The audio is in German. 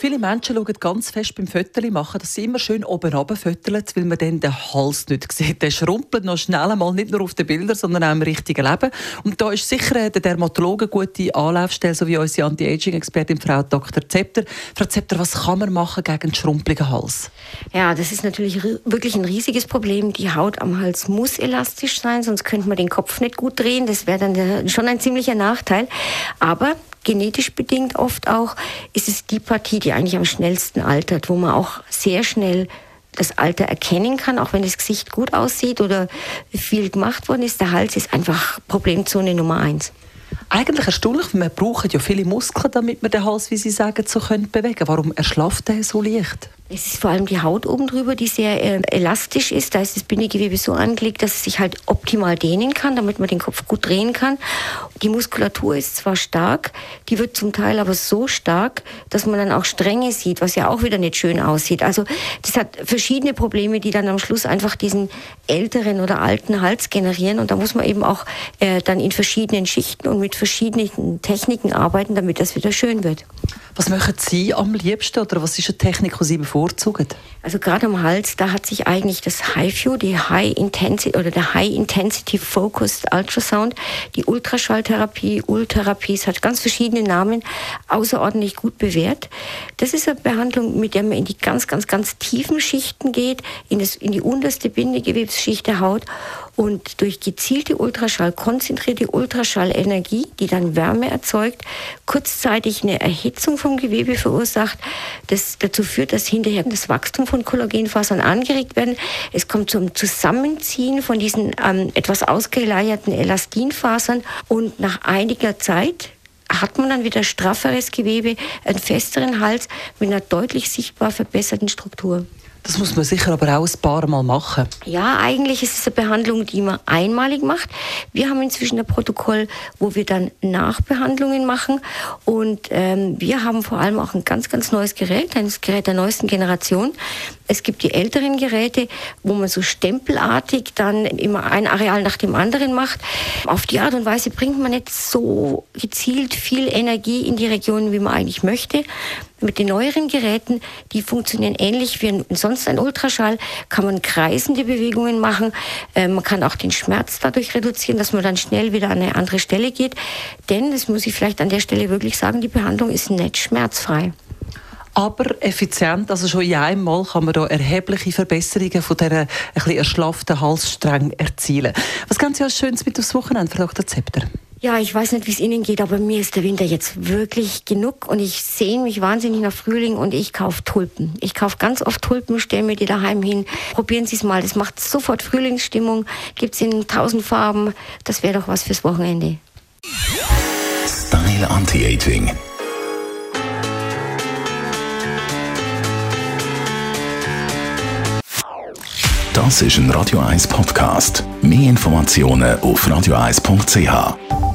Viele Menschen schauen ganz fest beim Fötterli machen, dass sie immer schön oben runter fötteln, weil man dann den Hals nicht sieht. Der schrumpelt noch schnell einmal, nicht nur auf den Bildern, sondern auch im richtigen Leben. Und da ist sicher der Dermatologe eine gute Anlaufstelle, so wie unsere Anti-Aging-Expertin Frau Dr. Zepter. Frau Zepter, was kann man machen gegen einen schrumpeligen Hals? Ja, das ist natürlich wirklich ein riesiges Problem. Die Haut am Hals muss elastisch sein, sonst könnte man den Kopf nicht gut drehen. Das wäre dann schon ein ziemlicher Nachteil. Aber genetisch bedingt oft auch, ist es die Partie, die eigentlich am schnellsten altert, wo man auch sehr schnell das Alter erkennen kann, auch wenn das Gesicht gut aussieht oder viel gemacht worden ist. Der Hals ist einfach Problemzone Nummer eins. Eigentlich erstaunlich, wir brauchen ja viele Muskeln, damit wir den Hals, wie Sie sagen, so können bewegen Warum erschlafft der so leicht? Es ist vor allem die Haut oben drüber, die sehr äh, elastisch ist. Da ist das Bindegewebe so angelegt, dass es sich halt optimal dehnen kann, damit man den Kopf gut drehen kann. Die Muskulatur ist zwar stark, die wird zum Teil aber so stark, dass man dann auch Stränge sieht, was ja auch wieder nicht schön aussieht. Also das hat verschiedene Probleme, die dann am Schluss einfach diesen älteren oder alten Hals generieren. Und da muss man eben auch äh, dann in verschiedenen Schichten und mit verschiedenen Techniken arbeiten, damit das wieder schön wird. Was machen Sie am liebsten oder was ist eine Technik, die Sie bevorzugen? Also gerade am Hals, da hat sich eigentlich das HIFU, die High Intensity oder der High Intensity Focused Ultrasound, die Ultraschalltherapie, Ultherapie, es hat ganz verschiedene Namen, außerordentlich gut bewährt. Das ist eine Behandlung, mit der man in die ganz, ganz, ganz tiefen Schichten geht, in, das, in die unterste Bindegewebsschicht der Haut und durch gezielte Ultraschall, konzentrierte Ultraschallenergie, die dann Wärme erzeugt, kurzzeitig eine Erhitzung vom Gewebe verursacht, das dazu führt, dass hinterher das Wachstum von Kollagenfasern angeregt werden. Es kommt zum Zusammenziehen von diesen ähm, etwas ausgeleierten Elastinfasern und nach einiger Zeit hat man dann wieder strafferes Gewebe, einen festeren Hals mit einer deutlich sichtbar verbesserten Struktur. Das muss man sicher aber auch ein paar Mal machen. Ja, eigentlich ist es eine Behandlung, die man einmalig macht. Wir haben inzwischen ein Protokoll, wo wir dann Nachbehandlungen machen. Und ähm, wir haben vor allem auch ein ganz, ganz neues Gerät, ein Gerät der neuesten Generation. Es gibt die älteren Geräte, wo man so stempelartig dann immer ein Areal nach dem anderen macht. Auf die Art und Weise bringt man nicht so gezielt viel Energie in die Region, wie man eigentlich möchte. Mit den neueren Geräten, die funktionieren ähnlich wie sonst ein Ultraschall, kann man kreisende Bewegungen machen. Äh, man kann auch den Schmerz dadurch reduzieren, dass man dann schnell wieder an eine andere Stelle geht. Denn, das muss ich vielleicht an der Stelle wirklich sagen, die Behandlung ist nicht schmerzfrei aber effizient. Also schon in einem Mal kann man da erhebliche Verbesserungen von dieser ein erschlafften Halsstrang erzielen. Was ganz Sie als Schönes mit aufs Wochenende, Frau Dr. Zepter? Ja, ich weiß nicht, wie es Ihnen geht, aber mir ist der Winter jetzt wirklich genug und ich sehne mich wahnsinnig nach Frühling und ich kaufe Tulpen. Ich kaufe ganz oft Tulpen, stelle mir die daheim hin. Probieren Sie es mal, das macht sofort Frühlingsstimmung, gibt es in tausend Farben. Das wäre doch was fürs Wochenende. Style Anti-Aging Das ist ein Radio 1 Podcast. Mehr Informationen auf radio1.ch.